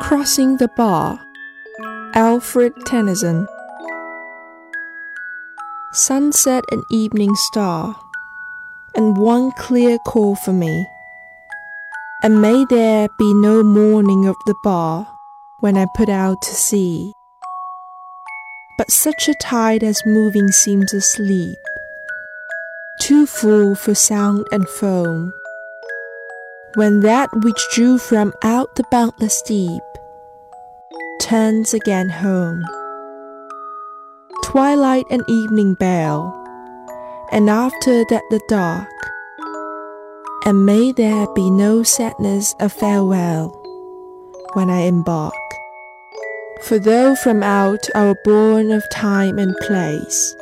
Crossing the Bar, Alfred Tennyson. Sunset and evening star, and one clear call for me. And may there be no morning of the bar when I put out to sea, but such a tide as moving seems asleep, too full for sound and foam. When that which drew from out the boundless deep turns again home. Twilight and evening bell, and after that the dark. And may there be no sadness of farewell when I embark. For though from out our bourne of time and place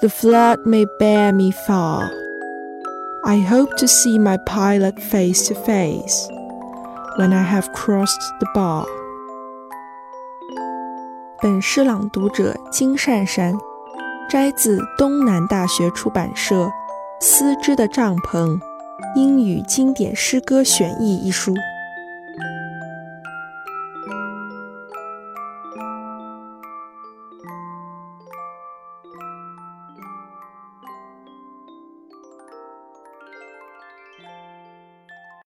the flood may bear me far, I hope to see my pilot face to face when I have crossed the bar. 本诗朗读者金善善，摘自东南大学出版社《思之的帐篷：英语经典诗歌选译》一书。